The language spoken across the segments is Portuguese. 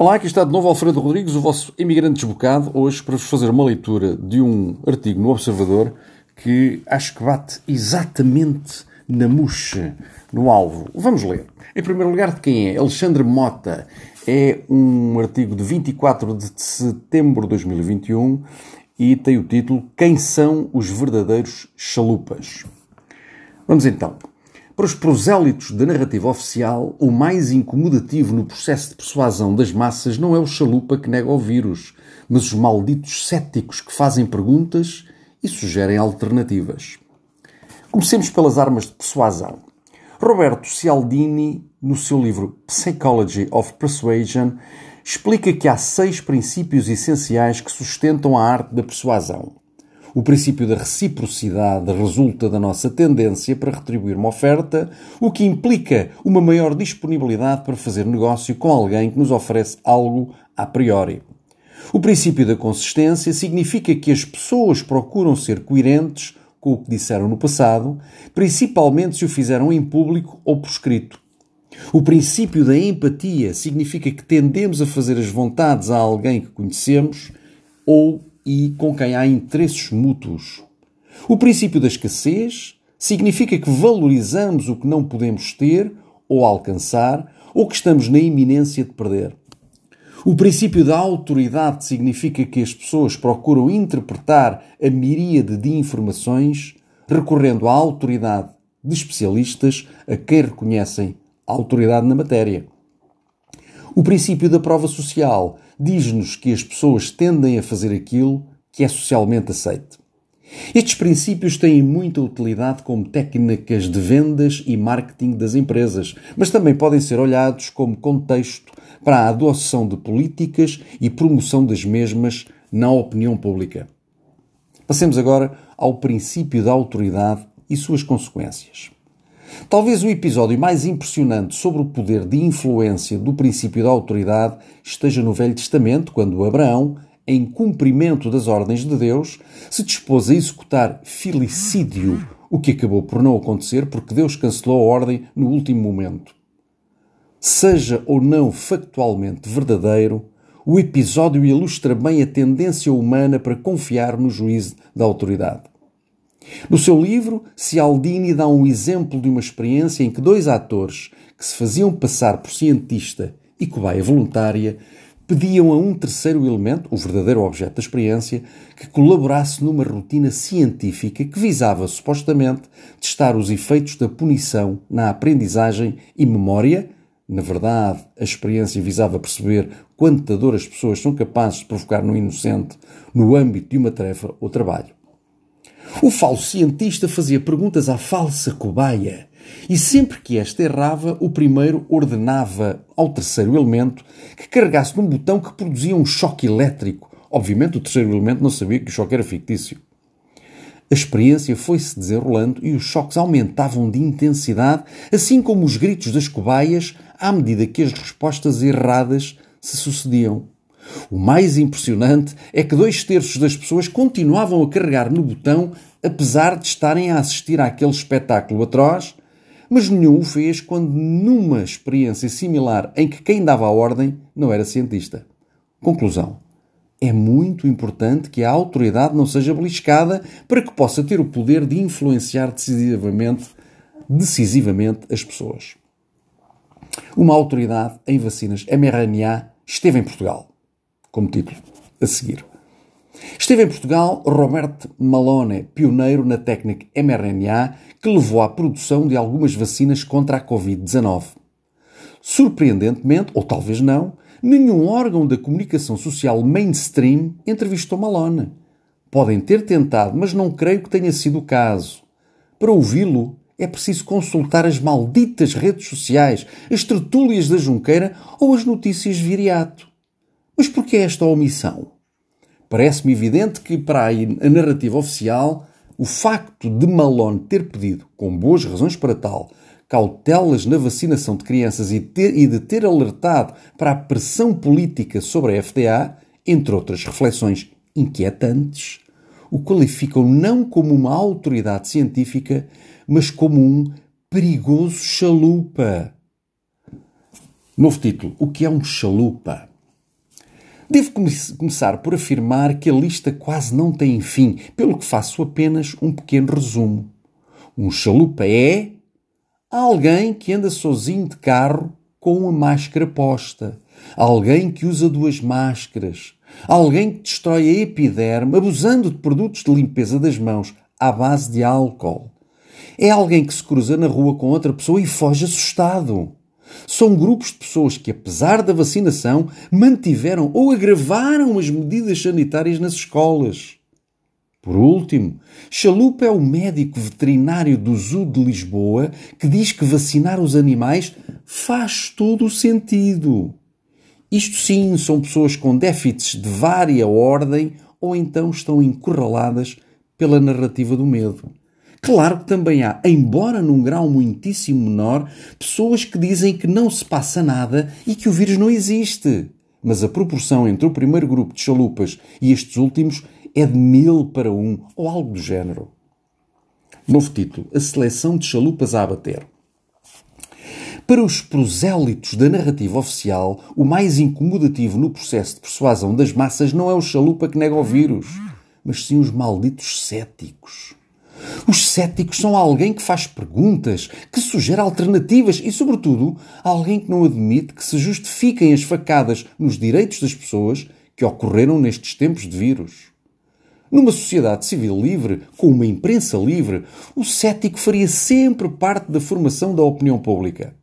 Olá, aqui está de novo Alfredo Rodrigues, o vosso imigrante desbocado, hoje para vos fazer uma leitura de um artigo no Observador que acho que bate exatamente na murcha, no alvo. Vamos ler. Em primeiro lugar, de quem é? Alexandre Mota. É um artigo de 24 de setembro de 2021 e tem o título Quem são os verdadeiros chalupas? Vamos então. Para os prosélitos da narrativa oficial, o mais incomodativo no processo de persuasão das massas não é o chalupa que nega o vírus, mas os malditos céticos que fazem perguntas e sugerem alternativas. Comecemos pelas armas de persuasão. Roberto Cialdini, no seu livro Psychology of Persuasion, explica que há seis princípios essenciais que sustentam a arte da persuasão. O princípio da reciprocidade resulta da nossa tendência para retribuir uma oferta, o que implica uma maior disponibilidade para fazer negócio com alguém que nos oferece algo a priori. O princípio da consistência significa que as pessoas procuram ser coerentes com o que disseram no passado, principalmente se o fizeram em público ou por escrito. O princípio da empatia significa que tendemos a fazer as vontades a alguém que conhecemos ou e com quem há interesses mútuos. O princípio da escassez significa que valorizamos o que não podemos ter ou alcançar ou que estamos na iminência de perder. O princípio da autoridade significa que as pessoas procuram interpretar a miríade de informações recorrendo à autoridade de especialistas a quem reconhecem a autoridade na matéria. O princípio da prova social diz-nos que as pessoas tendem a fazer aquilo que é socialmente aceito. Estes princípios têm muita utilidade como técnicas de vendas e marketing das empresas, mas também podem ser olhados como contexto para a adoção de políticas e promoção das mesmas na opinião pública. Passemos agora ao princípio da autoridade e suas consequências. Talvez o episódio mais impressionante sobre o poder de influência do princípio da autoridade esteja no Velho Testamento, quando Abraão, em cumprimento das ordens de Deus, se dispôs a executar filicídio, o que acabou por não acontecer porque Deus cancelou a ordem no último momento. Seja ou não factualmente verdadeiro, o episódio ilustra bem a tendência humana para confiar no juízo da autoridade. No seu livro, Cialdini dá um exemplo de uma experiência em que dois atores que se faziam passar por cientista e cobaia voluntária pediam a um terceiro elemento, o verdadeiro objeto da experiência, que colaborasse numa rotina científica que visava supostamente testar os efeitos da punição na aprendizagem e memória. Na verdade, a experiência visava perceber quanta dor as pessoas são capazes de provocar no inocente no âmbito de uma tarefa ou trabalho. O falso cientista fazia perguntas à falsa cobaia e sempre que esta errava, o primeiro ordenava ao terceiro elemento que carregasse num botão que produzia um choque elétrico. Obviamente, o terceiro elemento não sabia que o choque era fictício. A experiência foi-se desenrolando e os choques aumentavam de intensidade, assim como os gritos das cobaias, à medida que as respostas erradas se sucediam. O mais impressionante é que dois terços das pessoas continuavam a carregar no botão, apesar de estarem a assistir àquele espetáculo atroz, mas nenhum o fez quando numa experiência similar em que quem dava a ordem não era cientista. Conclusão. É muito importante que a autoridade não seja beliscada para que possa ter o poder de influenciar decisivamente, decisivamente as pessoas. Uma autoridade em vacinas mRNA esteve em Portugal como título a seguir. Esteve em Portugal Robert Malone, pioneiro na técnica mRNA que levou à produção de algumas vacinas contra a Covid-19. Surpreendentemente, ou talvez não, nenhum órgão da comunicação social mainstream entrevistou Malone. Podem ter tentado, mas não creio que tenha sido o caso. Para ouvi-lo, é preciso consultar as malditas redes sociais, as tertúlias da Junqueira ou as notícias viriato. Mas por que esta omissão? Parece-me evidente que, para a narrativa oficial, o facto de Malone ter pedido, com boas razões para tal, cautelas na vacinação de crianças e, ter, e de ter alertado para a pressão política sobre a FDA, entre outras reflexões inquietantes, o qualificam não como uma autoridade científica, mas como um perigoso chalupa. Novo título: O que é um chalupa? Devo começar por afirmar que a lista quase não tem fim, pelo que faço apenas um pequeno resumo. Um chalupa é alguém que anda sozinho de carro com uma máscara posta, alguém que usa duas máscaras, alguém que destrói a epiderme abusando de produtos de limpeza das mãos à base de álcool. É alguém que se cruza na rua com outra pessoa e foge assustado. São grupos de pessoas que, apesar da vacinação, mantiveram ou agravaram as medidas sanitárias nas escolas. Por último, Chalupa é o médico veterinário do Zoo de Lisboa que diz que vacinar os animais faz todo o sentido. Isto sim são pessoas com déficits de vária ordem ou então estão encurraladas pela narrativa do medo. Claro que também há, embora num grau muitíssimo menor, pessoas que dizem que não se passa nada e que o vírus não existe. Mas a proporção entre o primeiro grupo de chalupas e estes últimos é de mil para um, ou algo do género. Novo título: A seleção de chalupas a abater. Para os prosélitos da narrativa oficial, o mais incomodativo no processo de persuasão das massas não é o chalupa que nega o vírus, mas sim os malditos céticos. Os céticos são alguém que faz perguntas, que sugere alternativas e, sobretudo, alguém que não admite que se justifiquem as facadas nos direitos das pessoas que ocorreram nestes tempos de vírus. Numa sociedade civil livre, com uma imprensa livre, o cético faria sempre parte da formação da opinião pública.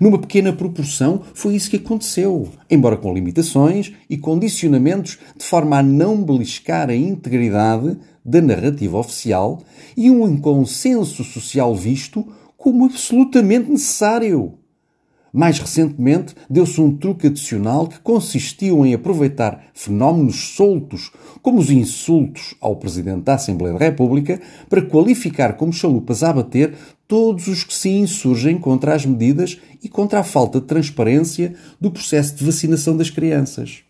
Numa pequena proporção, foi isso que aconteceu, embora com limitações e condicionamentos de forma a não beliscar a integridade da narrativa oficial e um consenso social visto como absolutamente necessário. Mais recentemente, deu-se um truque adicional que consistiu em aproveitar fenómenos soltos, como os insultos ao Presidente da Assembleia da República, para qualificar como chalupas a abater todos os que se insurgem contra as medidas e contra a falta de transparência do processo de vacinação das crianças.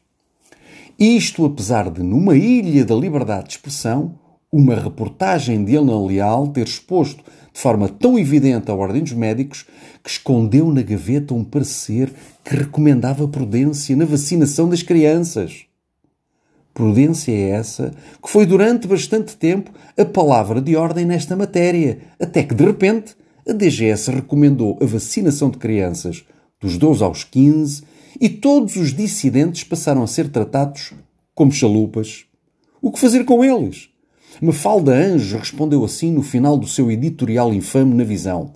Isto apesar de, numa ilha da liberdade de expressão, uma reportagem de Ana Leal ter exposto de forma tão evidente a Ordem dos Médicos que escondeu na gaveta um parecer que recomendava prudência na vacinação das crianças. Prudência é essa que foi durante bastante tempo a palavra de ordem nesta matéria, até que de repente a DGS recomendou a vacinação de crianças dos 12 aos 15 e todos os dissidentes passaram a ser tratados como chalupas. O que fazer com eles? Mafalda Anjos respondeu assim no final do seu editorial infame na visão.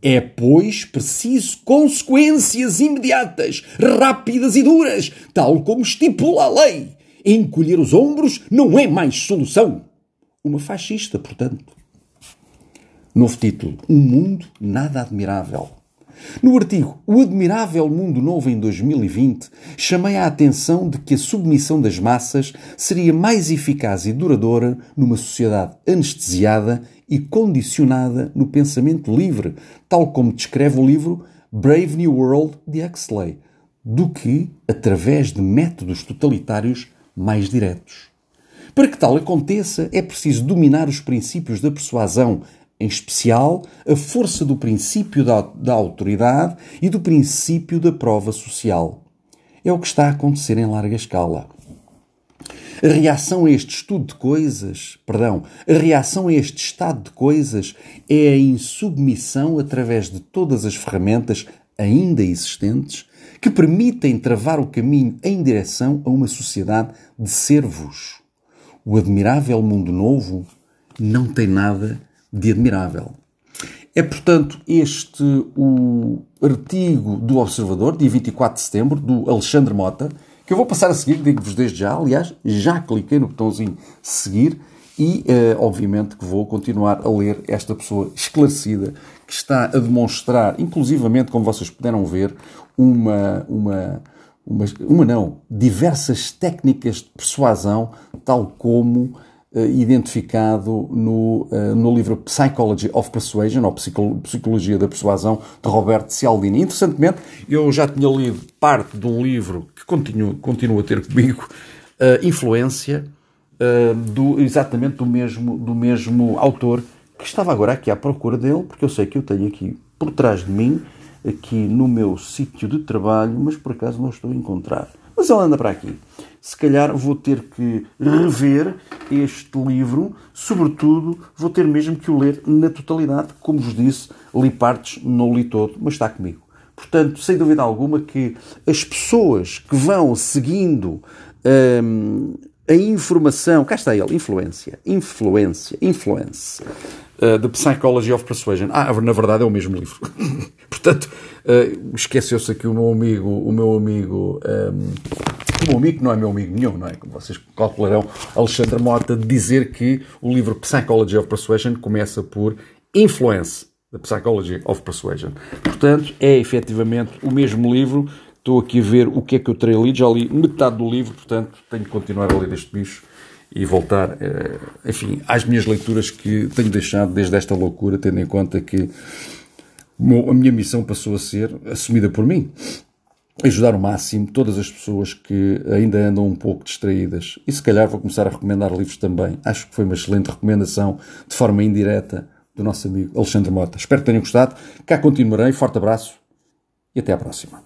É, pois, preciso consequências imediatas, rápidas e duras, tal como estipula a lei. Encolher os ombros não é mais solução. Uma fascista, portanto. Novo título: Um mundo nada admirável. No artigo O Admirável Mundo Novo em 2020, chamei a atenção de que a submissão das massas seria mais eficaz e duradoura numa sociedade anestesiada e condicionada no pensamento livre, tal como descreve o livro Brave New World de Huxley, do que através de métodos totalitários mais diretos. Para que tal aconteça, é preciso dominar os princípios da persuasão, em especial a força do princípio da, da autoridade e do princípio da prova social. É o que está a acontecer em larga escala. A reação a este estudo de coisas, perdão, a reação a este estado de coisas é a insubmissão através de todas as ferramentas ainda existentes que permitem travar o caminho em direção a uma sociedade de servos. O admirável mundo novo não tem nada de admirável. É, portanto, este o artigo do Observador, dia 24 de setembro, do Alexandre Mota, que eu vou passar a seguir, digo-vos desde já, aliás, já cliquei no botãozinho seguir e, eh, obviamente, que vou continuar a ler esta pessoa esclarecida que está a demonstrar, inclusivamente, como vocês puderam ver, uma, uma, uma, uma não, diversas técnicas de persuasão, tal como identificado no, uh, no livro Psychology of Persuasion, ou Psicologia da Persuasão, de Roberto Cialdini. Interessantemente, eu já tinha lido parte de um livro que continua, continua a ter comigo uh, influência do, exatamente do mesmo, do mesmo autor, que estava agora aqui à procura dele, porque eu sei que eu tenho aqui por trás de mim aqui no meu sítio de trabalho, mas por acaso não estou a encontrar. Mas ela anda para aqui. Se calhar vou ter que rever este livro, sobretudo vou ter mesmo que o ler na totalidade. Como vos disse, li partes, não li todo, mas está comigo. Portanto, sem dúvida alguma que as pessoas que vão seguindo hum, a informação, cá está ele, influência, influência, influence, uh, The Psychology of Persuasion. Ah, na verdade é o mesmo livro. Portanto, uh, esqueceu-se aqui o meu amigo, o meu amigo, um, o meu amigo não é meu amigo nenhum, não é? Como vocês calcularão, Alexandre Mota, de dizer que o livro Psychology of Persuasion começa por influence, The Psychology of Persuasion. Portanto, é efetivamente o mesmo livro, Estou aqui a ver o que é que eu terei lido, já li metade do livro, portanto tenho que continuar a ler este bicho e voltar, eh, enfim, às minhas leituras que tenho deixado desde esta loucura, tendo em conta que a minha missão passou a ser assumida por mim. Ajudar o máximo todas as pessoas que ainda andam um pouco distraídas. E se calhar vou começar a recomendar livros também. Acho que foi uma excelente recomendação, de forma indireta, do nosso amigo Alexandre Mota. Espero que tenham gostado. Cá continuarei. Forte abraço e até à próxima.